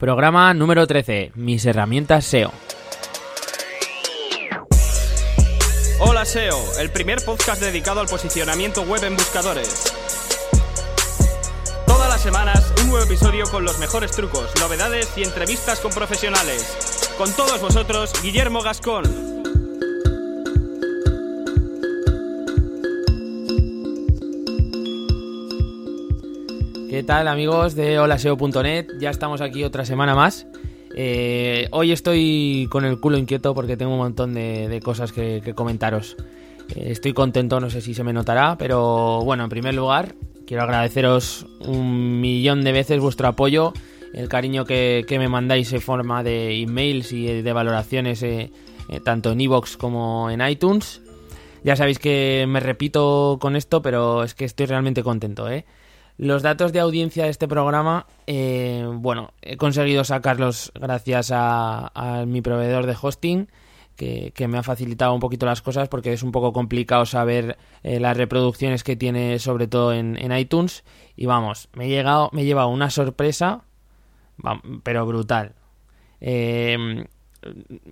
Programa número 13. Mis herramientas SEO. Hola SEO, el primer podcast dedicado al posicionamiento web en buscadores. Todas las semanas un nuevo episodio con los mejores trucos, novedades y entrevistas con profesionales. Con todos vosotros, Guillermo Gascón. ¿Qué tal amigos de holaseo.net? Ya estamos aquí otra semana más. Eh, hoy estoy con el culo inquieto porque tengo un montón de, cosas que, comentaros. Eh, estoy contento, no sé si se me notará, pero bueno, en primer lugar, quiero agradeceros un millón de veces vuestro apoyo, el cariño que, me mandáis en forma de emails y de valoraciones eh, tanto en iVoox como en iTunes. Ya sabéis que me repito con esto, pero es que estoy realmente contento, ¿eh? Los datos de audiencia de este programa, eh, bueno, he conseguido sacarlos gracias a, mi proveedor de hosting, que, me ha facilitado un poquito las cosas porque es un poco complicado saber eh, las reproducciones que tiene, sobre todo en, iTunes. Y vamos, me he, llegado, me he llevado una sorpresa, pero brutal. Eh,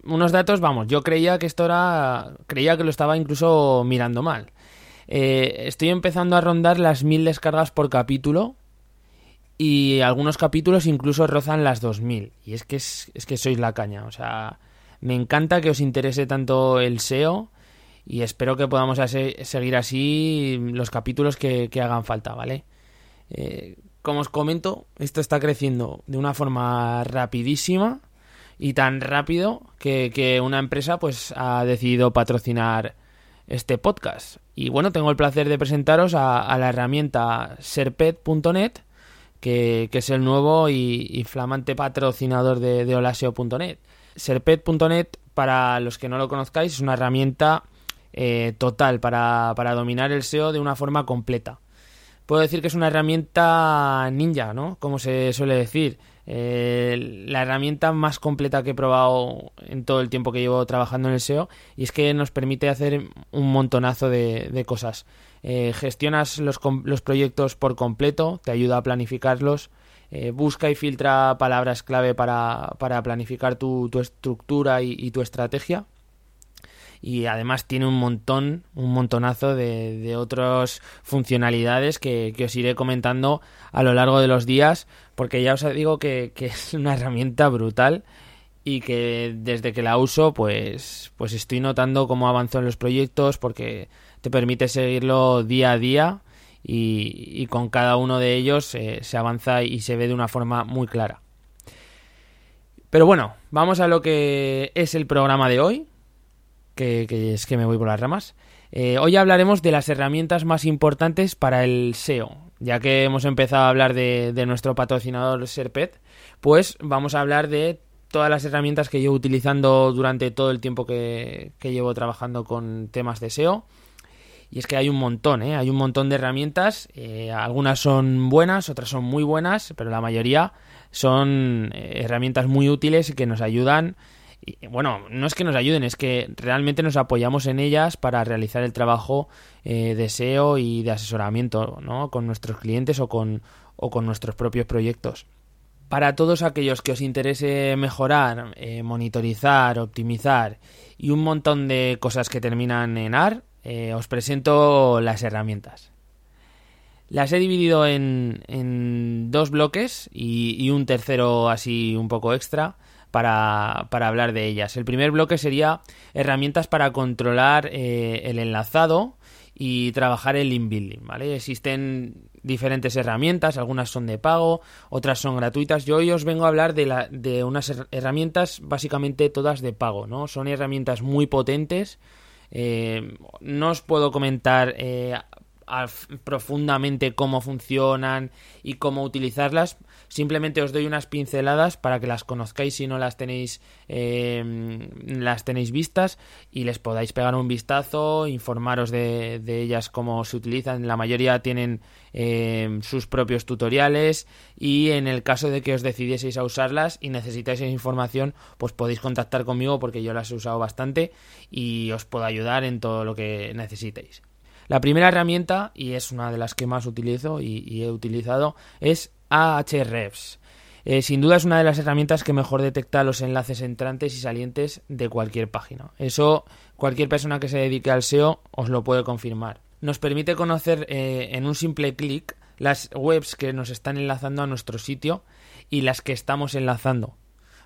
unos datos, vamos, yo creía que esto era, creía que lo estaba incluso mirando mal. Eh, estoy empezando a rondar las mil descargas por capítulo y algunos capítulos incluso rozan las 2000. Y es que, es, que sois la caña. O sea, me encanta que os interese tanto el SEO y espero que podamos seguir así los capítulos que, hagan falta, ¿vale? Eh, como os comento, esto está creciendo de una forma rapidísima y tan rápido que, que una empresa pues ha decidido patrocinar este podcast. Y bueno, tengo el placer de presentaros a, la herramienta serpet.net, que, es el nuevo y, flamante patrocinador de, de Olaseo.net. Serpet.net, para los que no lo conozcáis, es una herramienta eh, total para, para dominar el SEO de una forma completa. Puedo decir que es una herramienta ninja, ¿no? Como se suele decir. Eh, la herramienta más completa que he probado en todo el tiempo que llevo trabajando en el SEO y es que nos permite hacer un montonazo de, cosas. Eh, gestionas los, los, proyectos por completo, te ayuda a planificarlos, eh, busca y filtra palabras clave para, para planificar tu, tu estructura y, tu estrategia y además tiene un montón, un montonazo de, de otras funcionalidades que, que, os iré comentando a lo largo de los días porque ya os digo que, es una herramienta brutal y que desde que la uso pues, pues estoy notando cómo avanzo en los proyectos porque te permite seguirlo día a día y, con cada uno de ellos se avanza y se ve de una forma muy clara. Pero bueno, vamos a lo que es el programa de hoy, que, es que me voy por las ramas. Eh, hoy hablaremos de las herramientas más importantes para el SEO, ya que hemos empezado a hablar de, nuestro patrocinador Serpet, pues vamos a hablar de todas las herramientas que llevo utilizando durante todo el tiempo que, llevo trabajando con temas de SEO. Y es que hay un montón, ¿eh? hay un montón de herramientas. Eh, algunas son buenas, otras son muy buenas, pero la mayoría son eh, herramientas muy útiles que nos ayudan bueno, no es que nos ayuden, es que realmente nos apoyamos en ellas para realizar el trabajo eh, de SEO y de asesoramiento ¿no? con nuestros clientes o con, o con nuestros propios proyectos. Para todos aquellos que os interese mejorar, eh, monitorizar, optimizar y un montón de cosas que terminan en AR, eh, os presento las herramientas. Las he dividido en, en dos bloques y, y, un tercero así un poco extra para, para hablar de ellas. El primer bloque sería herramientas para controlar eh, el enlazado y trabajar el link building, ¿vale? Existen diferentes herramientas, algunas son de pago, otras son gratuitas. Yo hoy os vengo a hablar de, la, de unas herramientas básicamente todas de pago, ¿no? Son herramientas muy potentes. Eh, no os puedo comentar eh, profundamente cómo funcionan y cómo utilizarlas. Simplemente os doy unas pinceladas para que las conozcáis si no las tenéis eh, las tenéis vistas y les podáis pegar un vistazo, informaros de, ellas cómo se utilizan. La mayoría tienen eh, sus propios tutoriales y en el caso de que os decidieseis a usarlas y necesitáis esa información, pues podéis contactar conmigo porque yo las he usado bastante y os puedo ayudar en todo lo que necesitéis. La primera herramienta, y es una de las que más utilizo y, he utilizado, es Ahrefs. Eh, sin duda es una de las herramientas que mejor detecta los enlaces entrantes y salientes de cualquier página. Eso cualquier persona que se dedique al SEO os lo puede confirmar. Nos permite conocer eh, en un simple clic las webs que nos están enlazando a nuestro sitio y las que estamos enlazando.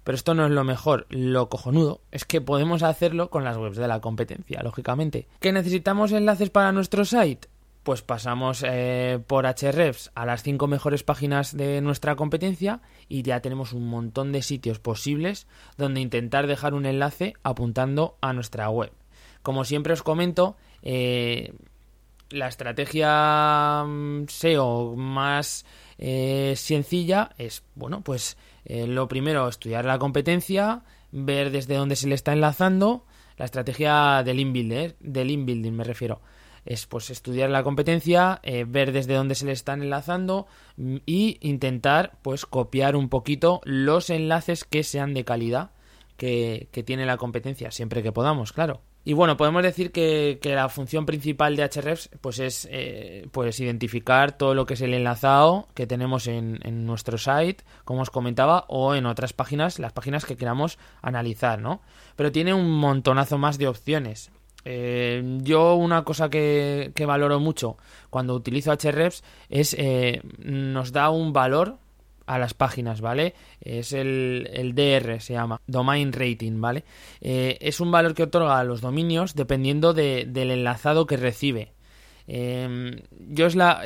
Pero esto no es lo mejor, lo cojonudo es que podemos hacerlo con las webs de la competencia, lógicamente. ¿Que necesitamos enlaces para nuestro site? Pues pasamos eh, por Hrefs a las 5 mejores páginas de nuestra competencia y ya tenemos un montón de sitios posibles donde intentar dejar un enlace apuntando a nuestra web. Como siempre os comento, eh, la estrategia mm, SEO más eh, sencilla es, bueno, pues eh, lo primero, estudiar la competencia, ver desde dónde se le está enlazando, la estrategia del inbuilding, del inbuilding me refiero. Es pues estudiar la competencia, eh, ver desde dónde se le están enlazando y intentar pues copiar un poquito los enlaces que sean de calidad que, que tiene la competencia, siempre que podamos, claro. Y bueno, podemos decir que, la función principal de Hrefs pues es eh, pues identificar todo lo que es el enlazado que tenemos en, nuestro site, como os comentaba, o en otras páginas, las páginas que queramos analizar, ¿no? Pero tiene un montonazo más de opciones. Eh, yo una cosa que, valoro mucho cuando utilizo Hrefs es eh, nos da un valor a las páginas, ¿vale? Es el, el DR, se llama, Domain Rating, ¿vale? Eh, es un valor que otorga a los dominios dependiendo del enlazado que recibe. Em, yo es la...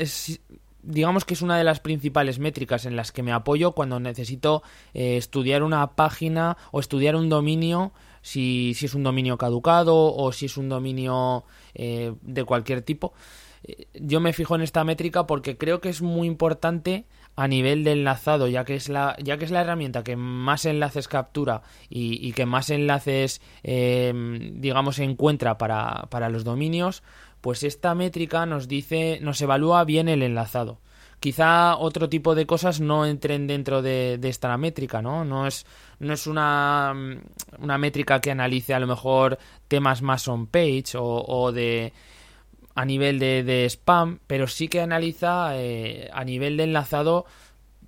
digamos que es una de las principales métricas en las que me apoyo cuando necesito eh, estudiar una página o estudiar un dominio, si, si, es un dominio caducado o si es un dominio eh, de cualquier tipo. Yo me fijo en esta métrica porque creo que es muy importante a nivel de enlazado, ya que es la, ya que es la herramienta que más enlaces captura y, que más enlaces, em, digamos, encuentra para, para los dominios, pues esta métrica nos dice, nos evalúa bien el enlazado. Quizá otro tipo de cosas no entren dentro de, esta métrica, ¿no? No es, no es una, una métrica que analice a lo mejor temas más on page o, de a nivel de, spam, pero sí que analiza eh, a nivel de enlazado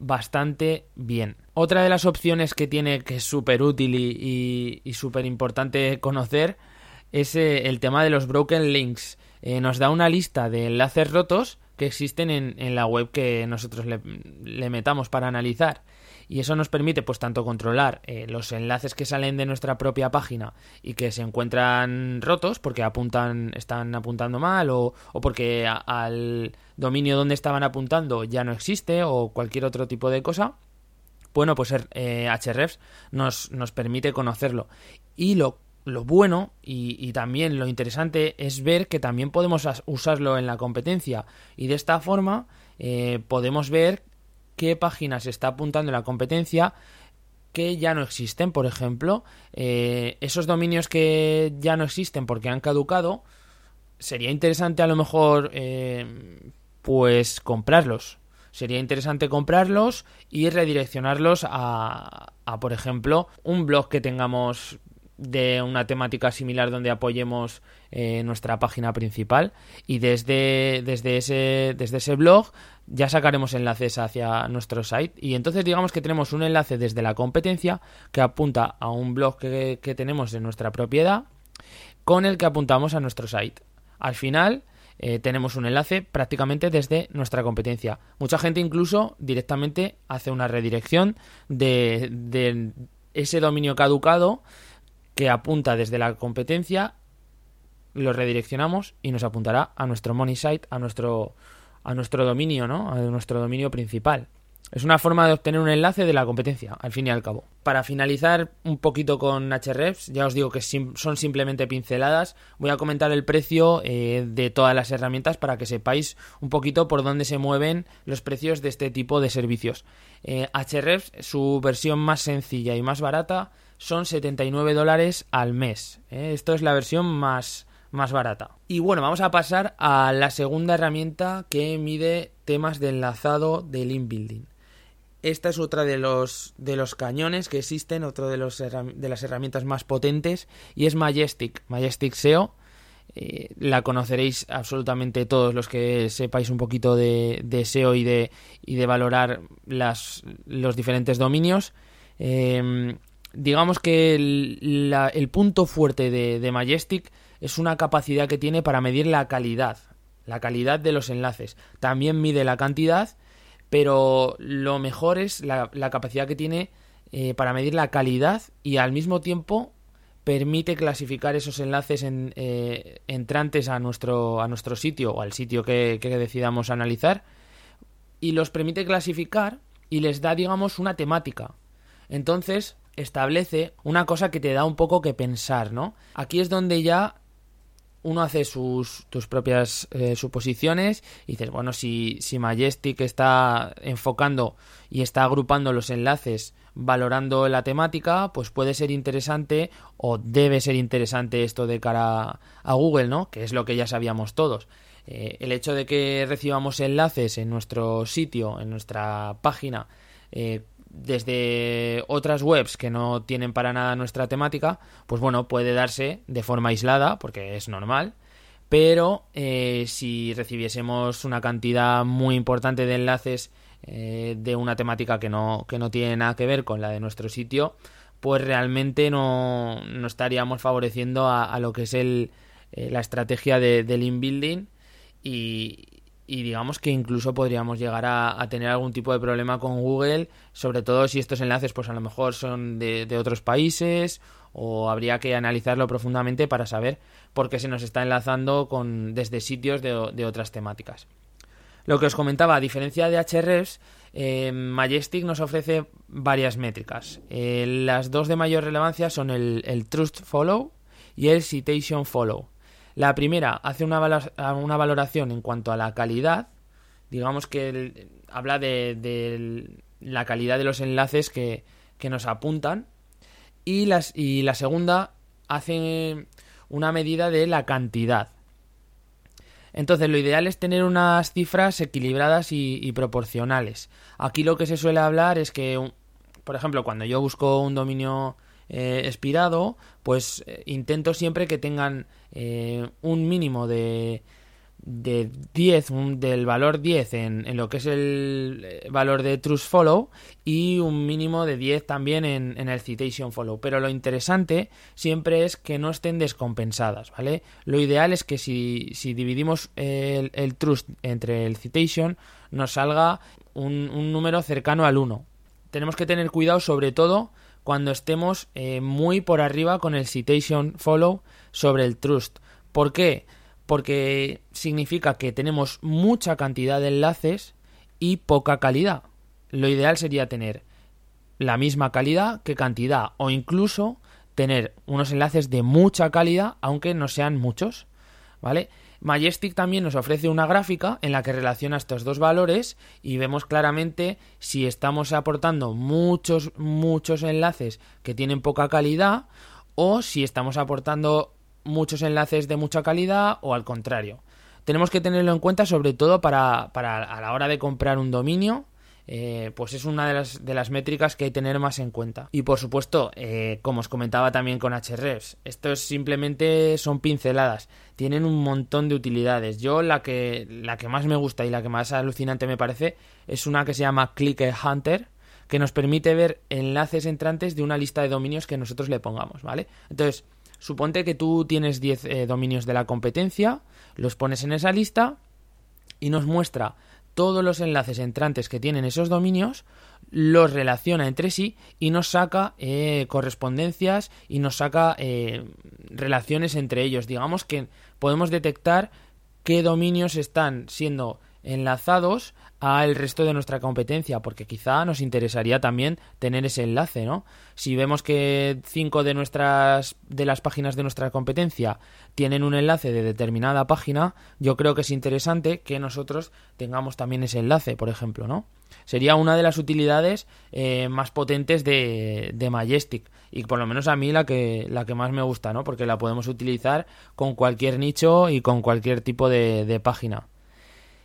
bastante bien. Otra de las opciones que tiene que es súper útil y, y, súper importante conocer es eh, el tema de los broken links. Eh, nos da una lista de enlaces rotos que existen en, en la web que nosotros le, metamos para analizar. Y eso nos permite pues tanto controlar eh, los enlaces que salen de nuestra propia página y que se encuentran rotos porque apuntan están apuntando mal o, porque al dominio donde estaban apuntando ya no existe o cualquier otro tipo de cosa bueno pues eh, Hrefs nos, nos permite conocerlo. Y lo lo bueno y, también lo interesante es ver que también podemos usarlo en la competencia y de esta forma eh, podemos ver qué páginas está apuntando la competencia que ya no existen, por ejemplo, eh, esos dominios que ya no existen porque han caducado, sería interesante a lo mejor eh, pues comprarlos. Sería interesante comprarlos y redireccionarlos a, a, por ejemplo, un blog que tengamos de una temática similar donde apoyemos eh, nuestra página principal y desde, desde, ese, desde ese blog ya sacaremos enlaces hacia nuestro site y entonces digamos que tenemos un enlace desde la competencia que apunta a un blog que, tenemos en nuestra propiedad con el que apuntamos a nuestro site. Al final eh, tenemos un enlace prácticamente desde nuestra competencia. Mucha gente incluso directamente hace una redirección de, de ese dominio caducado que apunta desde la competencia, lo redireccionamos y nos apuntará a nuestro money site, a nuestro, a nuestro dominio, ¿no? A nuestro dominio principal. Es una forma de obtener un enlace de la competencia, al fin y al cabo. Para finalizar un poquito con Hrefs, ya os digo que son simplemente pinceladas, voy a comentar el precio eh, de todas las herramientas para que sepáis un poquito por dónde se mueven los precios de este tipo de servicios. Eh, Hrefs, su versión más sencilla y más barata, son 79 dólares al mes. ¿eh? Esto es la versión más, más barata. Y bueno, vamos a pasar a la segunda herramienta que mide temas de enlazado del inbuilding. Esta es otra de los, de los cañones que existen, otra de, de las herramientas más potentes, y es Majestic, Majestic SEO. eh, la conoceréis absolutamente todos los que sepáis un poquito de, SEO y de, y de valorar las, los diferentes dominios. Em, digamos que el, punto fuerte de, Majestic es una capacidad que tiene para medir la calidad, la calidad de los enlaces. También mide la cantidad, pero lo mejor es la, capacidad que tiene eh, para medir la calidad y al mismo tiempo permite clasificar esos enlaces en, eh, entrantes a nuestro, a nuestro sitio o al sitio que, decidamos analizar y los permite clasificar y les da, digamos, una temática. Entonces, establece una cosa que te da un poco que pensar, ¿no? Aquí es donde ya uno hace sus tus propias eh, suposiciones y dices, bueno, si, si Majestic está enfocando y está agrupando los enlaces valorando la temática, pues puede ser interesante o debe ser interesante esto de cara a Google, ¿no? Que es lo que ya sabíamos todos. Eh, el hecho de que recibamos enlaces en nuestro sitio, en nuestra página, eh, desde otras webs que no tienen para nada nuestra temática, pues bueno, puede darse de forma aislada, porque es normal, pero eh, si recibiésemos una cantidad muy importante de enlaces eh, de una temática que no, que no tiene nada que ver con la de nuestro sitio, pues realmente no, no estaríamos favoreciendo a, lo que es el, eh, la estrategia de, del inbuilding y, y digamos que incluso podríamos llegar a, tener algún tipo de problema con Google, sobre todo si estos enlaces pues a lo mejor son de, otros países o habría que analizarlo profundamente para saber por qué se nos está enlazando con desde sitios de, otras temáticas. Lo que os comentaba, a diferencia de Hrefs, eh, Majestic nos ofrece varias métricas. Eh, las dos de mayor relevancia son el, Trust Follow y el Citation Follow. La primera hace una, valoración en cuanto a la calidad, digamos que habla de, la calidad de los enlaces que, nos apuntan, y, las, y la segunda hace una medida de la cantidad. Entonces, lo ideal es tener unas cifras equilibradas y, proporcionales. Aquí lo que se suele hablar es que, por ejemplo, cuando yo busco un dominio eh, expirado, pues eh, intento siempre que tengan eh, un mínimo de, de 10, del valor 10 en, lo que es el valor de Trust Follow y un mínimo de 10 también en, el Citation Follow. Pero lo interesante siempre es que no estén descompensadas, ¿vale? Lo ideal es que si, dividimos el, Trust entre el Citation nos salga un, número cercano al 1. Tenemos que tener cuidado sobre todo cuando estemos eh, muy por arriba con el Citation Follow sobre el Trust. ¿Por qué? porque significa que tenemos mucha cantidad de enlaces y poca calidad. Lo ideal sería tener la misma calidad que cantidad o incluso tener unos enlaces de mucha calidad aunque no sean muchos, ¿vale? Majestic también nos ofrece una gráfica en la que relaciona estos dos valores y vemos claramente si estamos aportando muchos muchos enlaces que tienen poca calidad o si estamos aportando muchos enlaces de mucha calidad o al contrario. Tenemos que tenerlo en cuenta sobre todo para, a la hora de comprar un dominio. Eh, pues es una de las, de las métricas que hay que tener más en cuenta. Y por supuesto, eh, como os comentaba también con Hrefs, esto es simplemente son pinceladas, tienen un montón de utilidades. Yo la que, la que más me gusta y la que más alucinante me parece es una que se llama Clicker Hunter, que nos permite ver enlaces entrantes de una lista de dominios que nosotros le pongamos, ¿vale? Entonces, Suponte que tú tienes 10 eh, dominios de la competencia, los pones en esa lista y nos muestra todos los enlaces entrantes que tienen esos dominios, los relaciona entre sí y nos saca eh, correspondencias y nos saca eh, relaciones entre ellos. Digamos que podemos detectar qué dominios están siendo enlazados al resto de nuestra competencia, porque quizá nos interesaría también tener ese enlace, ¿no? Si vemos que cinco de nuestras de las páginas de nuestra competencia tienen un enlace de determinada página, yo creo que es interesante que nosotros tengamos también ese enlace, por ejemplo, ¿no? Sería una de las utilidades eh, más potentes de, de Majestic y por lo menos a mí la que la que más me gusta, ¿no? Porque la podemos utilizar con cualquier nicho y con cualquier tipo de página.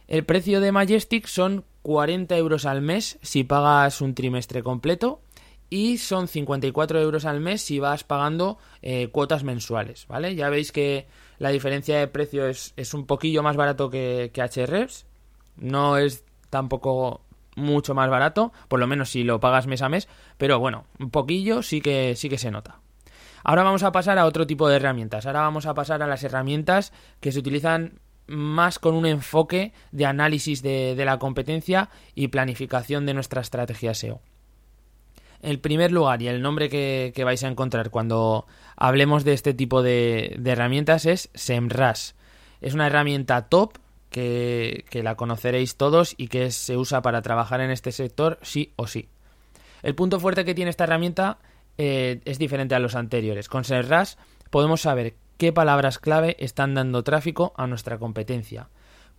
El precio de Majestic son 40 euros al mes si pagas un trimestre completo y son 54 euros al mes si vas pagando eh, cuotas mensuales, ¿vale? Ya veis que la diferencia de precio es, un poquillo más barato que, que no es tampoco mucho más barato, por lo menos si lo pagas mes a mes, pero bueno, un poquillo sí que sí que se nota. Ahora vamos a pasar a otro tipo de herramientas. Ahora vamos a pasar a las herramientas que se utilizan más con un enfoque de análisis de, la competencia y planificación de nuestra estrategia SEO. El primer lugar y el nombre que, vais a encontrar cuando hablemos de este tipo de, herramientas es SEMrush. Es una herramienta top que, la conoceréis todos y que se usa para trabajar en este sector sí o sí. El punto fuerte que tiene esta herramienta eh, es diferente a los anteriores. Con SEMrush podemos saber qué palabras clave están dando tráfico a nuestra competencia,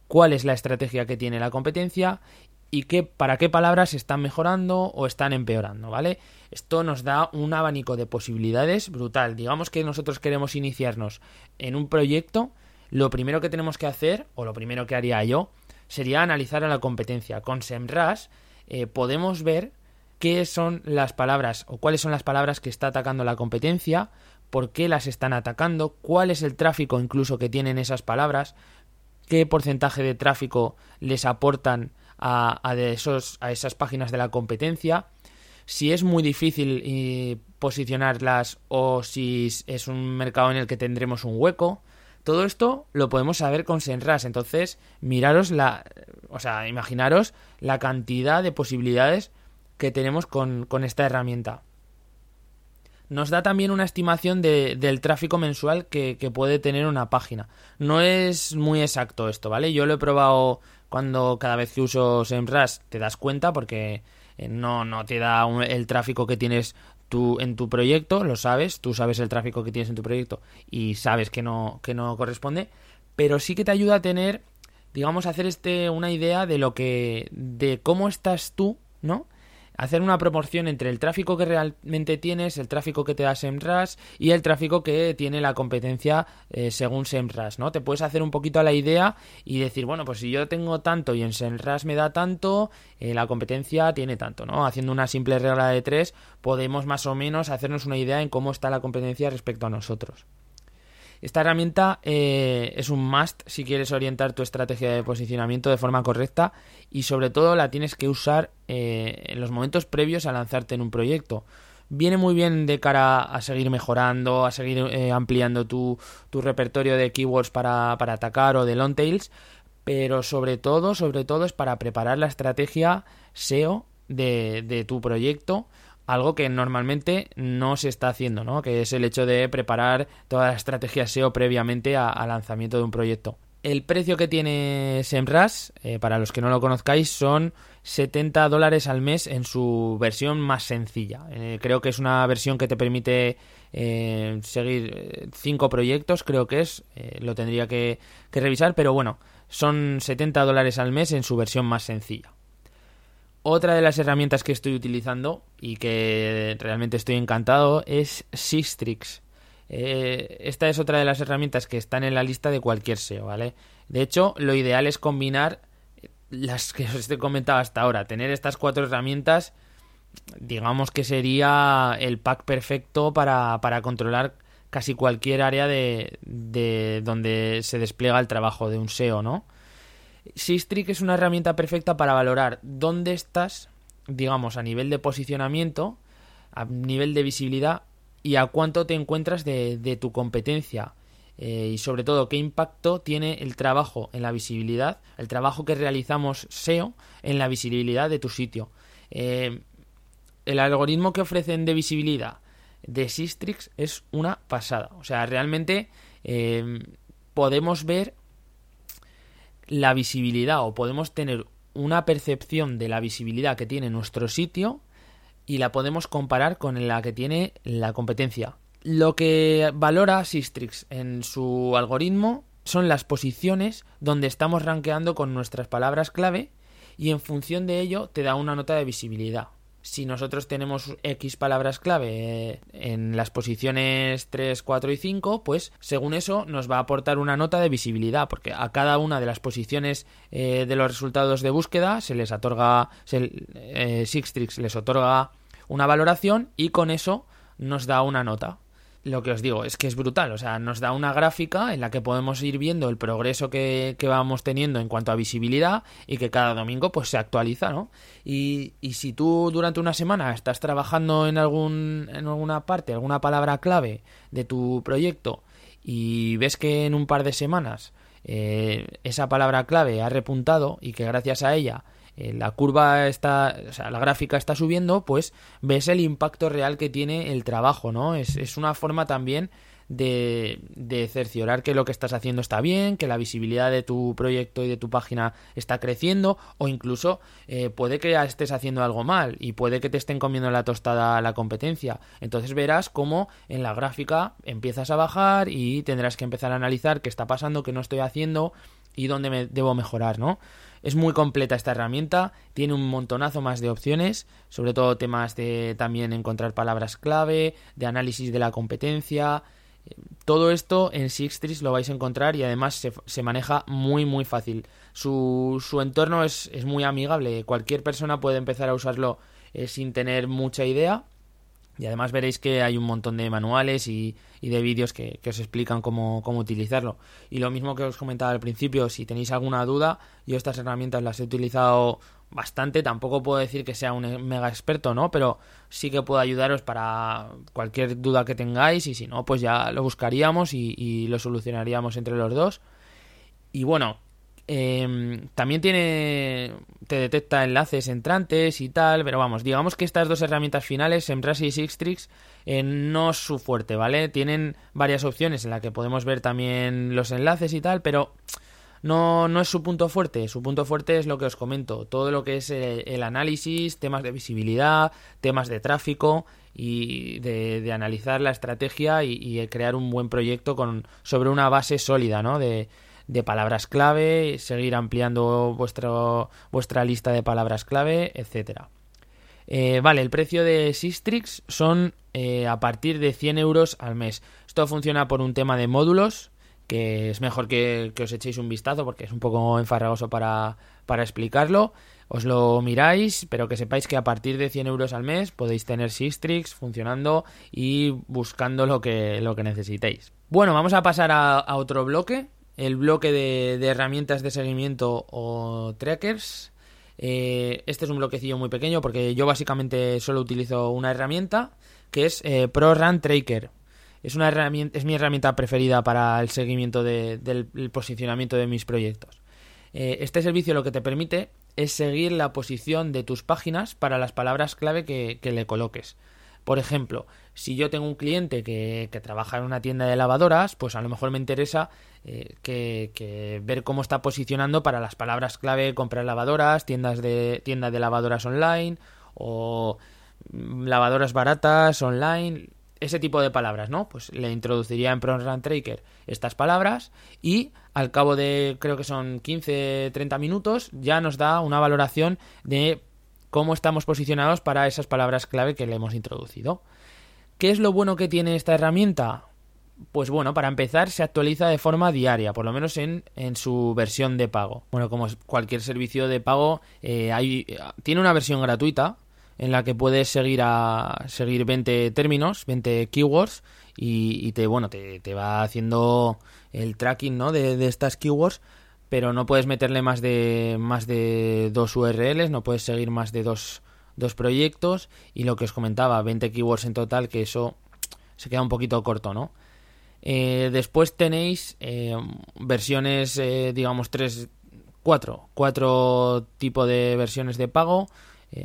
cuál es la estrategia que tiene la competencia y qué, para qué palabras están mejorando o están empeorando, ¿vale? Esto nos da un abanico de posibilidades brutal. Digamos que nosotros queremos iniciarnos en un proyecto, lo primero que tenemos que hacer, o lo primero que haría yo, sería analizar a la competencia. Con SEMrush eh, podemos ver qué son las palabras o cuáles son las palabras que está atacando la competencia, por qué las están atacando, cuál es el tráfico incluso que tienen esas palabras, qué porcentaje de tráfico les aportan a, esos, a esas páginas de la competencia, si es muy difícil eh, posicionarlas o si es un mercado en el que tendremos un hueco. Todo esto lo podemos saber con Senras. Entonces, miraros la. O sea, imaginaros la cantidad de posibilidades que tenemos con esta herramienta nos da también una estimación de, del tráfico mensual que, puede tener una página. No es muy exacto esto, ¿vale? Yo lo he probado cuando cada vez que uso SEMrush te das cuenta porque eh, no, no te da el tráfico que tienes tú en tu proyecto, lo sabes, tú sabes el tráfico que tienes en tu proyecto y sabes que no, que no corresponde, pero sí que te ayuda a tener, digamos, hacer este, una idea de lo que, de cómo estás tú, ¿no? Hacer una proporción entre el tráfico que realmente tienes, el tráfico que te da SEMrush y el tráfico que tiene la competencia eh, según SEMrush, ¿no? Te puedes hacer un poquito a la idea y decir, bueno, pues si yo tengo tanto y en SEMrush me da tanto, eh, la competencia tiene tanto, ¿no? Haciendo una simple regla de tres, podemos más o menos hacernos una idea en cómo está la competencia respecto a nosotros. Esta herramienta eh, es un must si quieres orientar tu estrategia de posicionamiento de forma correcta y sobre todo la tienes que usar eh, en los momentos previos a lanzarte en un proyecto. Viene muy bien de cara a seguir mejorando, a seguir eh, ampliando tu, repertorio de keywords para, atacar o de long tails, pero sobre todo, sobre todo es para preparar la estrategia SEO de, de tu proyecto algo que normalmente no se está haciendo, ¿no? que es el hecho de preparar toda la estrategia SEO previamente al lanzamiento de un proyecto. El precio que tiene SEMrush, eh, para los que no lo conozcáis, son 70 dólares al mes en su versión más sencilla. Eh, creo que es una versión que te permite eh, seguir cinco proyectos, creo que es, lo tendría que revisar, pero bueno, son 70 dólares al mes en su versión más sencilla. Otra de las herramientas que estoy utilizando y que realmente estoy encantado es Sistrix. Eh, esta es otra de las herramientas que están en la lista de cualquier SEO, ¿vale? De hecho, lo ideal es combinar las que os he comentado hasta ahora. Tener estas cuatro herramientas, digamos que sería el pack perfecto para, para controlar casi cualquier área de, de donde se despliega el trabajo de un SEO, ¿no? Sistrix es una herramienta perfecta para valorar dónde estás, digamos, a nivel de posicionamiento, a nivel de visibilidad y a cuánto te encuentras de, tu competencia. Eh, y sobre todo qué impacto tiene el trabajo en la visibilidad, el trabajo que realizamos SEO en la visibilidad de tu sitio. Eh, el algoritmo que ofrecen de visibilidad de Sistrix es una pasada. O sea, realmente eh, podemos ver la visibilidad o podemos tener una percepción de la visibilidad que tiene nuestro sitio y la podemos comparar con la que tiene la competencia. Lo que valora Sistrix en su algoritmo son las posiciones donde estamos rankeando con nuestras palabras clave y en función de ello te da una nota de visibilidad si nosotros tenemos X palabras clave eh, en las posiciones 3, 4 y 5, pues según eso nos va a aportar una nota de visibilidad, porque a cada una de las posiciones eh, de los resultados de búsqueda se les otorga, se, eh, Sixtrix les otorga una valoración y con eso nos da una nota lo que os digo es que es brutal, o sea, nos da una gráfica en la que podemos ir viendo el progreso que, vamos teniendo en cuanto a visibilidad y que cada domingo pues se actualiza, ¿no? Y, y si tú durante una semana estás trabajando en, algún, en alguna parte, alguna palabra clave de tu proyecto y ves que en un par de semanas eh, esa palabra clave ha repuntado y que gracias a ella eh, la curva está, o sea, la gráfica está subiendo, pues ves el impacto real que tiene el trabajo, ¿no? Es, es una forma también de, de, cerciorar que lo que estás haciendo está bien, que la visibilidad de tu proyecto y de tu página está creciendo, o incluso eh, puede que estés haciendo algo mal y puede que te estén comiendo la tostada la competencia. Entonces verás cómo en la gráfica empiezas a bajar y tendrás que empezar a analizar qué está pasando, qué no estoy haciendo y dónde me debo mejorar, ¿no? Es muy completa esta herramienta, tiene un montonazo más de opciones, sobre todo temas de también encontrar palabras clave, de análisis de la competencia. Todo esto en Sixtris lo vais a encontrar y además se, maneja muy muy fácil. Su, su entorno es, es, muy amigable, cualquier persona puede empezar a usarlo eh, sin tener mucha idea y además veréis que hay un montón de manuales y, de vídeos que, os explican cómo, utilizarlo. Y lo mismo que os comentaba al principio, si tenéis alguna duda, yo estas herramientas las he utilizado bastante, tampoco puedo decir que sea un mega experto, ¿no? Pero sí que puedo ayudaros para cualquier duda que tengáis y si no, pues ya lo buscaríamos y lo solucionaríamos entre los dos. Y bueno, Em, también tiene. Te detecta enlaces entrantes y tal. Pero vamos, digamos que estas dos herramientas finales, Semrush y Sixtrix, eh, no es su fuerte, ¿vale? Tienen varias opciones en las que podemos ver también los enlaces y tal, pero no, no es su punto fuerte. Su punto fuerte es lo que os comento: todo lo que es eh, el, análisis, temas de visibilidad, temas de tráfico y de, analizar la estrategia y, y, crear un buen proyecto con, sobre una base sólida, ¿no? De de palabras clave, seguir ampliando vuestro, vuestra lista de palabras clave, etcétera. Eh, vale, el precio de Sistrix son eh, a partir de 100 euros al mes. Esto funciona por un tema de módulos, que es mejor que, os echéis un vistazo porque es un poco enfarragoso para, para, explicarlo. Os lo miráis, pero que sepáis que a partir de 100 euros al mes podéis tener Sistrix funcionando y buscando lo que, lo que necesitéis. Bueno, vamos a pasar a otro bloque el bloque de, herramientas de seguimiento o trackers. Eh, este es un bloquecillo muy pequeño porque yo básicamente solo utilizo una herramienta que es eh, Tracker. Es, una herramienta, es mi herramienta preferida para el seguimiento del posicionamiento de mis proyectos. Eh, este servicio lo que te permite es seguir la posición de tus páginas para las palabras clave que le coloques. Por ejemplo, si yo tengo un cliente que, trabaja en una tienda de lavadoras, pues a lo mejor me interesa eh, que, ver cómo está posicionando para las palabras clave comprar lavadoras, tiendas de, tiendas de lavadoras online o mm, lavadoras baratas online, ese tipo de palabras, ¿no? Pues le introduciría en ProRun Tracker estas palabras y al cabo de creo que son 15-30 minutos ya nos da una valoración de cómo estamos posicionados para esas palabras clave que le hemos introducido. ¿Qué es lo bueno que tiene esta herramienta? Pues bueno, para empezar se actualiza de forma diaria, por lo menos en, su versión de pago. Bueno, como cualquier servicio de pago, eh, hay, tiene una versión gratuita en la que puedes seguir a seguir 20 términos, 20 keywords y, te bueno te, va haciendo el tracking ¿no? de, de estas keywords pero no puedes meterle más de más de dos URLs, no puedes seguir más de dos, dos proyectos y lo que os comentaba, 20 keywords en total, que eso se queda un poquito corto, ¿no? Eh, después tenéis eh, versiones, eh, digamos, tres, cuatro, cuatro tipos de versiones de pago.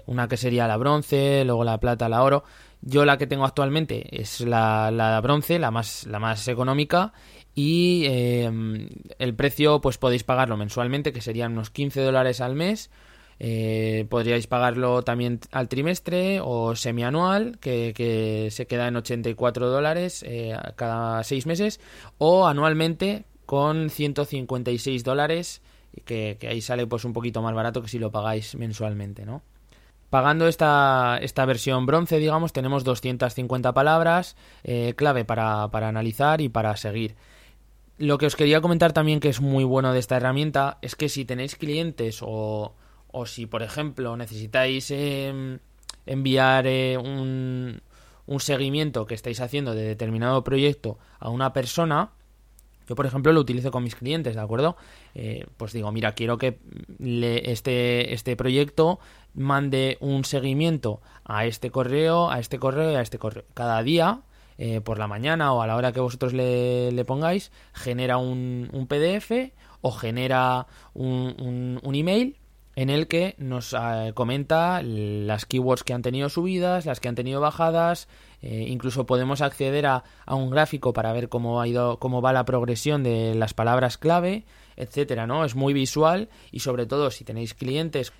una que sería la bronce, luego la plata, la oro. Yo la que tengo actualmente es la, la bronce, la más, la más económica y em, el precio pues podéis pagarlo mensualmente que serían unos 15 dólares al mes eh, podríais pagarlo también al trimestre o semianual que, que se queda en 84 dólares eh, cada seis meses o anualmente con 156 dólares que, que, ahí sale pues un poquito más barato que si lo pagáis mensualmente no Pagando esta, esta versión bronce, digamos, tenemos 250 palabras eh, clave para, para analizar y para seguir. Lo que os quería comentar también que es muy bueno de esta herramienta es que si tenéis clientes o, o si, por ejemplo, necesitáis em, enviar eh, un, un seguimiento que estáis haciendo de determinado proyecto a una persona, yo, por ejemplo, lo utilizo con mis clientes, ¿de acuerdo? Eh, pues digo, mira, quiero que este, este proyecto mande un seguimiento a este correo, a este correo y a este correo. Cada día, eh, por la mañana o a la hora que vosotros le, le pongáis, genera un, un, PDF o genera un, un, un email en el que nos eh, comenta las keywords que han tenido subidas, las que han tenido bajadas, eh, incluso podemos acceder a, a, un gráfico para ver cómo ha ido, cómo va la progresión de las palabras clave, etcétera, ¿no? Es muy visual y sobre todo si tenéis clientes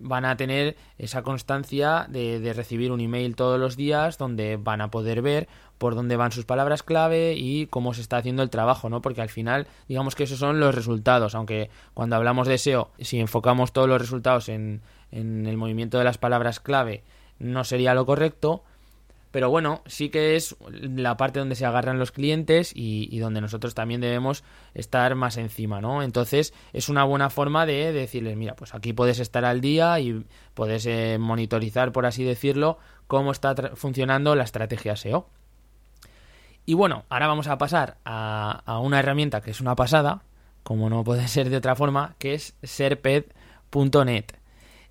van a tener esa constancia de, de recibir un email todos los días donde van a poder ver por dónde van sus palabras clave y cómo se está haciendo el trabajo, ¿no? Porque al final, digamos que esos son los resultados, aunque cuando hablamos de SEO, si enfocamos todos los resultados en, el movimiento de las palabras clave, no sería lo correcto, pero bueno, sí que es la parte donde se agarran los clientes y, y, donde nosotros también debemos estar más encima, ¿no? Entonces es una buena forma de decirles, mira, pues aquí puedes estar al día y puedes eh, monitorizar, por así decirlo, cómo está funcionando la estrategia SEO. Y bueno, ahora vamos a pasar a, a, una herramienta que es una pasada, como no puede ser de otra forma, que es serped.net.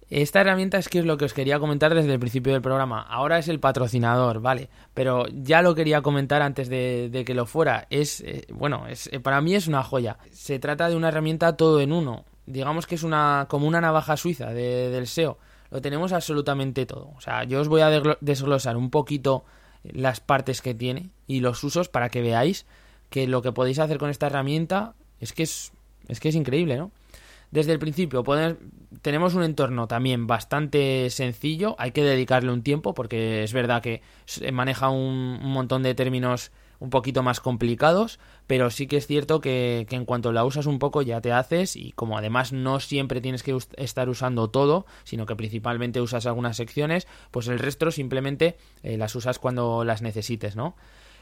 Esta herramienta es que es lo que os quería comentar desde el principio del programa. Ahora es el patrocinador, ¿vale? Pero ya lo quería comentar antes de, de que lo fuera. Es, eh, bueno, es, eh, para mí es una joya. Se trata de una herramienta todo en uno. Digamos que es una como una navaja suiza de, del SEO. Lo tenemos absolutamente todo. O sea, yo os voy a desglosar un poquito las partes que tiene y los usos para que veáis que lo que podéis hacer con esta herramienta es que es, es que es increíble, ¿no? Desde el principio podemos, tenemos un entorno también bastante sencillo, hay que dedicarle un tiempo porque es verdad que maneja un, un montón de términos un poquito más complicados, pero sí que es cierto que, que, en cuanto la usas un poco ya te haces y como además no siempre tienes que estar usando todo, sino que principalmente usas algunas secciones, pues el resto simplemente eh, las usas cuando las necesites, ¿no?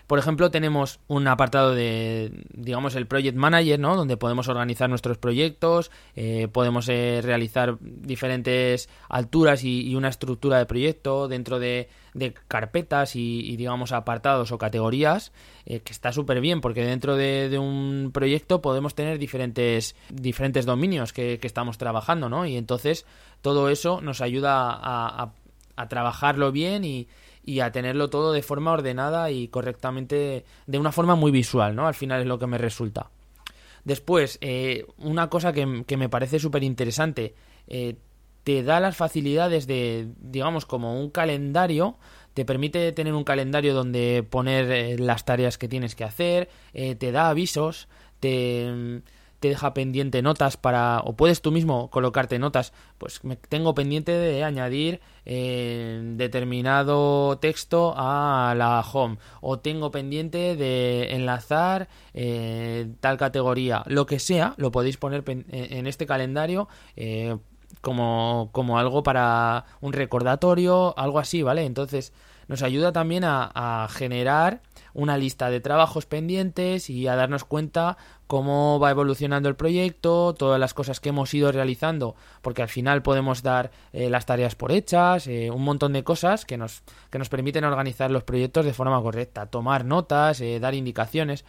Por ejemplo, tenemos un apartado de, digamos, el Project Manager, ¿no? Donde podemos organizar nuestros proyectos, eh, podemos eh, realizar diferentes alturas y, y, una estructura de proyecto dentro de, de carpetas y, y, digamos, apartados o categorías, eh, que está súper bien, porque dentro de, de, un proyecto podemos tener diferentes, diferentes dominios que, que, estamos trabajando, ¿no? Y entonces todo eso nos ayuda a, a, a trabajarlo bien y y a tenerlo todo de forma ordenada y correctamente, de una forma muy visual, ¿no? Al final es lo que me resulta. Después, eh, una cosa que, que, me parece súper interesante, eh, te da las facilidades de, digamos, como un calendario, te permite tener un calendario donde poner eh, las tareas que tienes que hacer, eh, te da avisos, te te deja pendiente notas para o puedes tú mismo colocarte notas pues me tengo pendiente de añadir eh, determinado texto a la home o tengo pendiente de enlazar eh, tal categoría. Lo que sea lo podéis poner en este calendario eh, como, como algo para un recordatorio algo así vale entonces nos ayuda también a generar una lista de trabajos pendientes y a darnos cuenta cómo va evolucionando el proyecto, todas las cosas que hemos ido realizando, porque al final podemos dar eh, las tareas por hechas, eh, un montón de cosas que nos, que nos permiten organizar los proyectos de forma correcta, tomar notas, eh, dar indicaciones.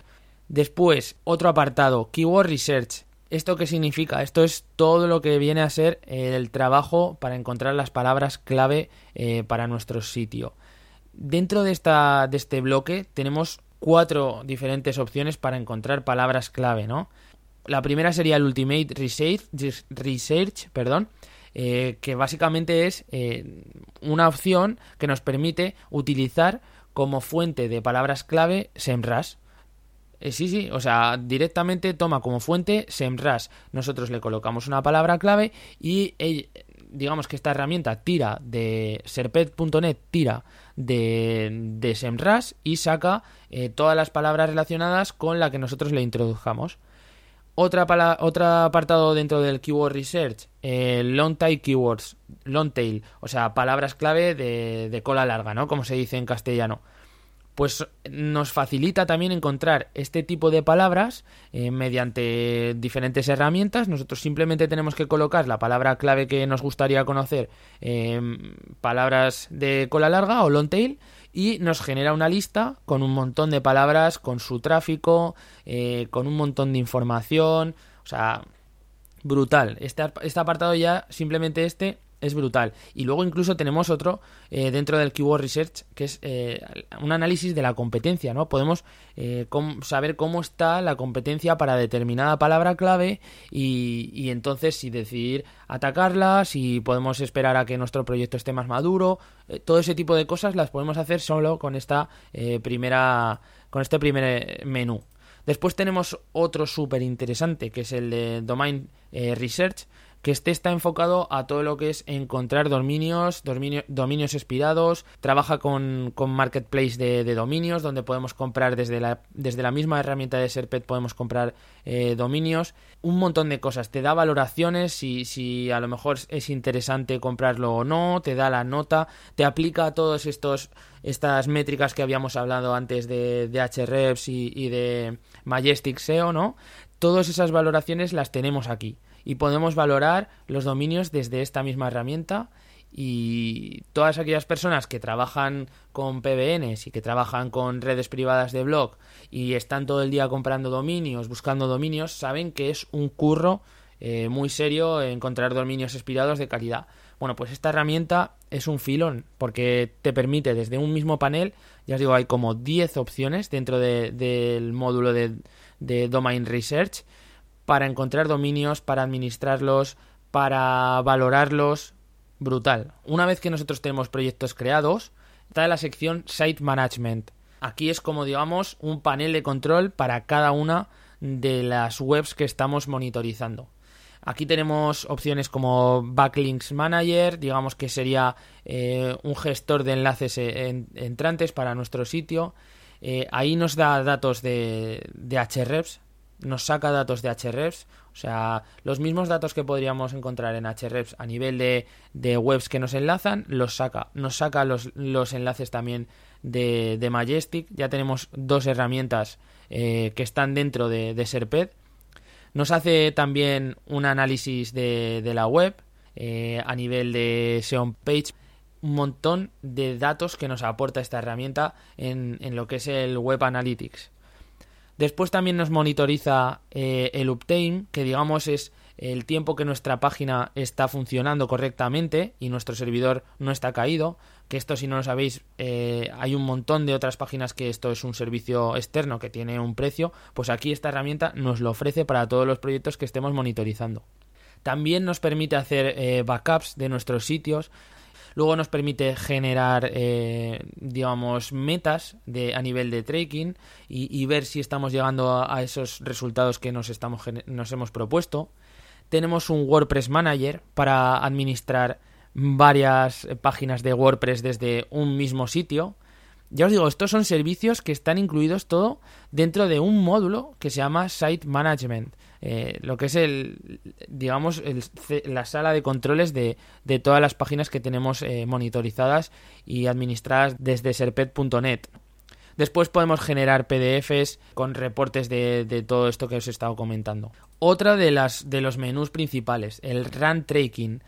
Después, otro apartado, Keyword Research. ¿Esto qué significa? Esto es todo lo que viene a ser el trabajo para encontrar las palabras clave para nuestro sitio. Dentro de, esta, de este bloque tenemos cuatro diferentes opciones para encontrar palabras clave, ¿no? La primera sería el Ultimate Research, perdón, eh, que básicamente es eh, una opción que nos permite utilizar como fuente de palabras clave SEMrush. Eh, sí, sí, o sea, directamente toma como fuente SEMrush. Nosotros le colocamos una palabra clave y digamos que esta herramienta tira de serped.net, tira de, de y saca eh, todas las palabras relacionadas con la que nosotros le introdujamos. Otra otro apartado dentro del Keyword Research, eh, Long Tail Keywords, Long Tail, o sea, palabras clave de, de, cola larga, ¿no? Como se dice en castellano. Pues nos facilita también encontrar este tipo de palabras eh, mediante diferentes herramientas. Nosotros simplemente tenemos que colocar la palabra clave que nos gustaría conocer, en palabras de cola larga o long tail, y nos genera una lista con un montón de palabras, con su tráfico, eh, con un montón de información. O sea, brutal. Este, este apartado ya, simplemente este, es brutal. Y luego incluso tenemos otro eh, dentro del Keyword Research, que es eh, un análisis de la competencia, ¿no? Podemos eh, saber cómo está la competencia para determinada palabra clave y, y, entonces si decidir atacarla, si podemos esperar a que nuestro proyecto esté más maduro, todo ese tipo de cosas las podemos hacer solo con esta primera, con este primer menú. Después tenemos otro súper interesante, que es el de Domain Research, que este está enfocado a todo lo que es encontrar dominios, dominios expirados, trabaja con, marketplace de, dominios, donde podemos comprar desde la, desde la misma herramienta de Serpet, podemos comprar eh, dominios, un montón de cosas, te da valoraciones, si, si a lo mejor es interesante comprarlo o no, te da la nota, te aplica todos estos estas métricas que habíamos hablado antes de, de HREPS y, y de Majestic SEO, ¿no? Todas esas valoraciones las tenemos aquí y podemos valorar los dominios desde esta misma herramienta y todas aquellas personas que trabajan con PBNs y que trabajan con redes privadas de blog y están todo el día comprando dominios, buscando dominios, saben que es un curro eh, muy serio encontrar dominios expirados de calidad. Bueno, pues esta herramienta es un filón porque te permite desde un mismo panel, ya os digo, hay como 10 opciones dentro del módulo de, de Domain Research para encontrar dominios, para administrarlos, para valorarlos. Brutal. Una vez que nosotros tenemos proyectos creados, está la sección Site Management. Aquí es como digamos un panel de control para cada una de las webs que estamos monitorizando. Aquí tenemos opciones como Backlinks Manager, digamos que sería eh, un gestor de enlaces entrantes para nuestro sitio. Eh, ahí nos da datos de, de Hrefs, nos saca datos de Hrefs, o sea, los mismos datos que podríamos encontrar en Hrefs a nivel de, webs que nos enlazan, los saca. Nos saca los, los enlaces también de, de, Majestic. Ya tenemos dos herramientas eh, que están dentro de, de, Serped. Nos hace también un análisis de, de la web eh, a nivel de SEO Page. Un montón de datos que nos aporta esta herramienta en, en lo que es el Web Analytics. Después también nos monitoriza eh, el uptime, que digamos es el tiempo que nuestra página está funcionando correctamente y nuestro servidor no está caído. Que esto, si no lo sabéis, eh, hay un montón de otras páginas que esto es un servicio externo que tiene un precio. Pues aquí esta herramienta nos lo ofrece para todos los proyectos que estemos monitorizando. También nos permite hacer eh, backups de nuestros sitios. Luego nos permite generar, eh, digamos, metas a nivel de tracking y, ver si estamos llegando a, esos resultados que nos, estamos, nos hemos propuesto. Tenemos un WordPress Manager para administrar varias páginas de WordPress desde un mismo sitio. Ya os digo, estos son servicios que están incluidos todo dentro de un módulo que se llama Site Management. Eh, lo que es el, digamos, la sala de controles de, todas las páginas que tenemos eh, monitorizadas y administradas desde serpet.net. Después podemos generar PDFs con reportes de, todo esto que os he estado comentando. Otra de las de los menús principales, el Run Tracking.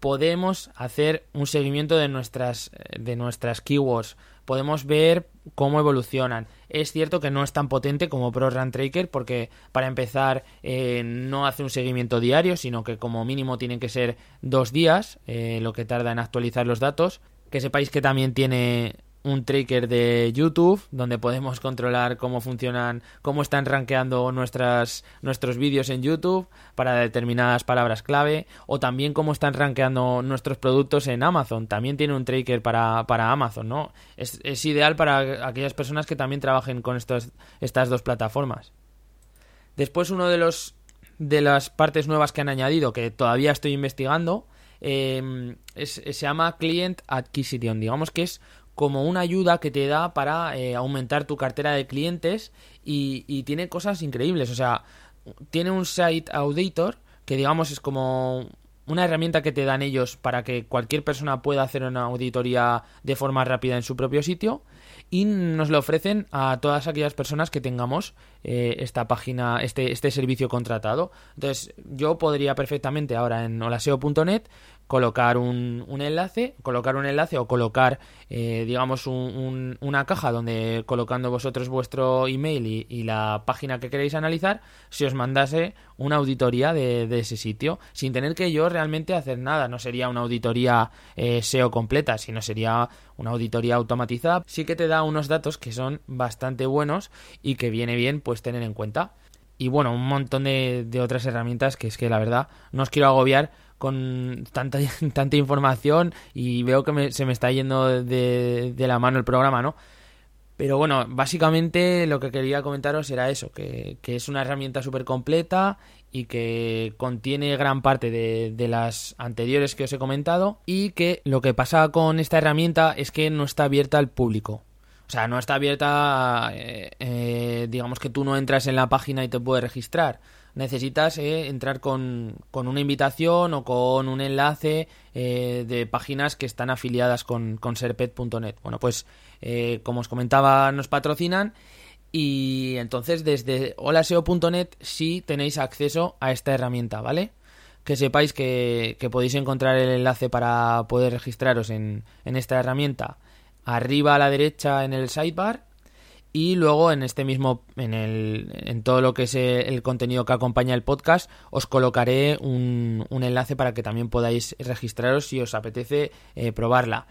Podemos hacer un seguimiento de nuestras de nuestras keywords podemos ver cómo evolucionan. Es cierto que no es tan potente como Pro Run Tracker porque para empezar eh, no hace un seguimiento diario, sino que como mínimo tienen que ser dos días eh, lo que tarda en actualizar los datos. Que sepáis que también tiene un tracker de YouTube donde podemos controlar cómo funcionan, cómo están rankeando nuestras, nuestros vídeos en YouTube para determinadas palabras clave o también cómo están rankeando nuestros productos en Amazon. También tiene un tracker para, para Amazon, ¿no? Es, es, ideal para aquellas personas que también trabajen con estas dos plataformas. Después uno de los de las partes nuevas que han añadido que todavía estoy investigando eh, se llama Client Acquisition. Digamos que es como una ayuda que te da para eh, aumentar tu cartera de clientes y, tiene cosas increíbles. O sea, tiene un site auditor que digamos es como una herramienta que te dan ellos para que cualquier persona pueda hacer una auditoría de forma rápida en su propio sitio y nos lo ofrecen a todas aquellas personas que tengamos eh, esta página, este, este servicio contratado. Entonces, yo podría perfectamente ahora en holaseo.net colocar un, un, enlace, colocar un enlace o colocar, eh, digamos, un, una caja donde colocando vosotros vuestro email y, la página que queréis analizar, se os mandase una auditoría de, de, ese sitio, sin tener que yo realmente hacer nada. No sería una auditoría eh, SEO completa, sino sería una auditoría automatizada. Sí que te da unos datos que son bastante buenos y que viene bien pues tener en cuenta. Y bueno, un montón de, de otras herramientas que es que la verdad no os quiero agobiar con tanta, tanta información y veo que me, se me está yendo de, de, la mano el programa, ¿no? Pero bueno, básicamente lo que quería comentaros era eso, que, que es una herramienta súper completa y que contiene gran parte de, de, las anteriores que os he comentado y que lo que pasa con esta herramienta es que no está abierta al público. O sea, no está abierta, eh, eh, digamos que tú no entras en la página y te puedes registrar necesitas eh, entrar con, con, una invitación o con un enlace eh, de páginas que están afiliadas con, con serpet.net. Bueno, pues eh, como os comentaba, nos patrocinan y entonces desde holaseo.net sí tenéis acceso a esta herramienta, ¿vale? Que sepáis que, que podéis encontrar el enlace para poder registraros en, en esta herramienta arriba a la derecha en el sidebar y luego en este mismo en el en todo lo que es el contenido que acompaña el podcast os colocaré un, un enlace para que también podáis registraros si os apetece eh, probarla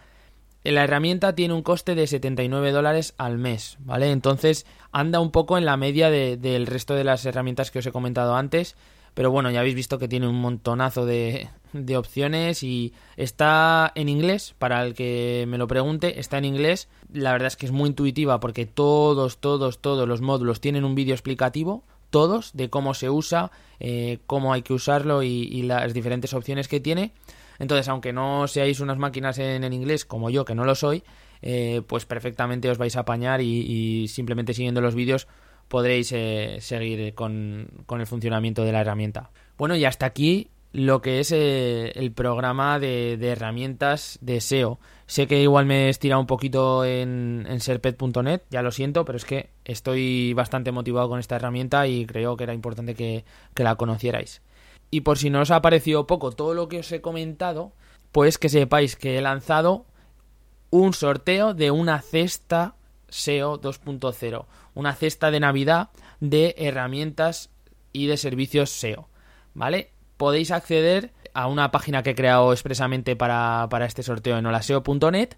la herramienta tiene un coste de 79 dólares al mes, ¿vale? Entonces anda un poco en la media de, del resto de las herramientas que os he comentado antes, pero bueno, ya habéis visto que tiene un montonazo de, de opciones y está en inglés, para el que me lo pregunte, está en inglés. La verdad es que es muy intuitiva porque todos, todos, todos los módulos tienen un vídeo explicativo, todos, de cómo se usa, eh, cómo hay que usarlo y, las diferentes opciones que tiene. Entonces, aunque no seáis unas máquinas en, inglés como yo, que no lo soy, eh, pues perfectamente os vais a apañar y, y simplemente siguiendo los vídeos podréis eh, seguir con, con, el funcionamiento de la herramienta. Bueno, y hasta aquí lo que es eh, el programa de, herramientas de SEO. Sé que igual me he estirado un poquito en, en serpet.net, ya lo siento, pero es que estoy bastante motivado con esta herramienta y creo que era importante que, que la conocierais. Y por si no os ha parecido poco todo lo que os he comentado, pues que sepáis que he lanzado un sorteo de una cesta SEO 2.0, una cesta de Navidad de herramientas y de servicios SEO, ¿vale? Podéis acceder a una página que he creado expresamente para, para este sorteo en holaseo.net.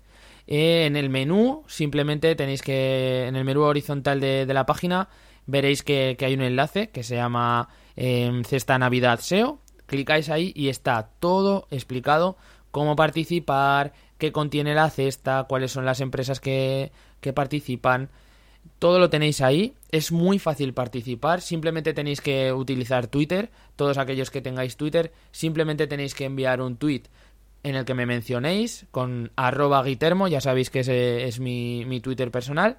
Eh, en el menú, simplemente tenéis que, en el menú horizontal de, de la página, veréis que, que, hay un enlace que se llama eh, Cesta Navidad SEO. Clicáis ahí y está todo explicado cómo participar, qué contiene la cesta, cuáles son las empresas que, que participan. Todo lo tenéis ahí, es muy fácil participar, simplemente tenéis que utilizar Twitter, todos aquellos que tengáis Twitter, simplemente tenéis que enviar un tweet en el que me mencionéis con arroba guitermo, ya sabéis que ese es mi, mi Twitter personal,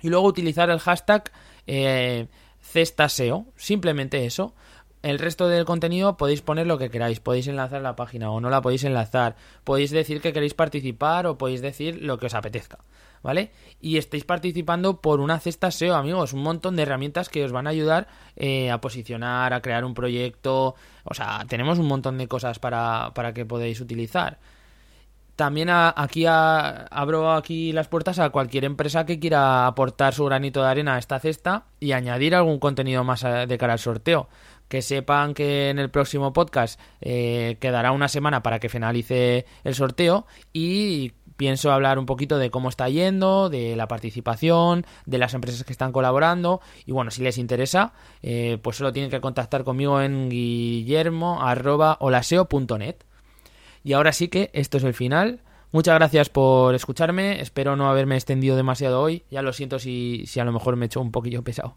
y luego utilizar el hashtag eh, cestaseo, simplemente eso. El resto del contenido podéis poner lo que queráis, podéis enlazar la página o no la podéis enlazar, podéis decir que queréis participar o podéis decir lo que os apetezca, ¿vale? Y estáis participando por una cesta SEO, amigos, un montón de herramientas que os van a ayudar eh, a posicionar, a crear un proyecto, o sea, tenemos un montón de cosas para, para que podéis utilizar también aquí abro aquí las puertas a cualquier empresa que quiera aportar su granito de arena a esta cesta y añadir algún contenido más de cara al sorteo. Que sepan que en el próximo podcast eh, quedará una semana para que finalice el sorteo y pienso hablar un poquito de cómo está yendo, de la participación, de las empresas que están colaborando y bueno, si les interesa, eh, pues solo tienen que contactar conmigo en guillermo.olaseo.net. Y ahora sí que esto es el final. Muchas gracias por escucharme. Espero no haberme extendido demasiado hoy. Ya lo siento si, si a lo mejor me he hecho un poquillo pesado.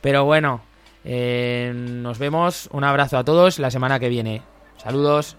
Pero bueno, eh, nos vemos. Un abrazo a todos la semana que viene. Saludos.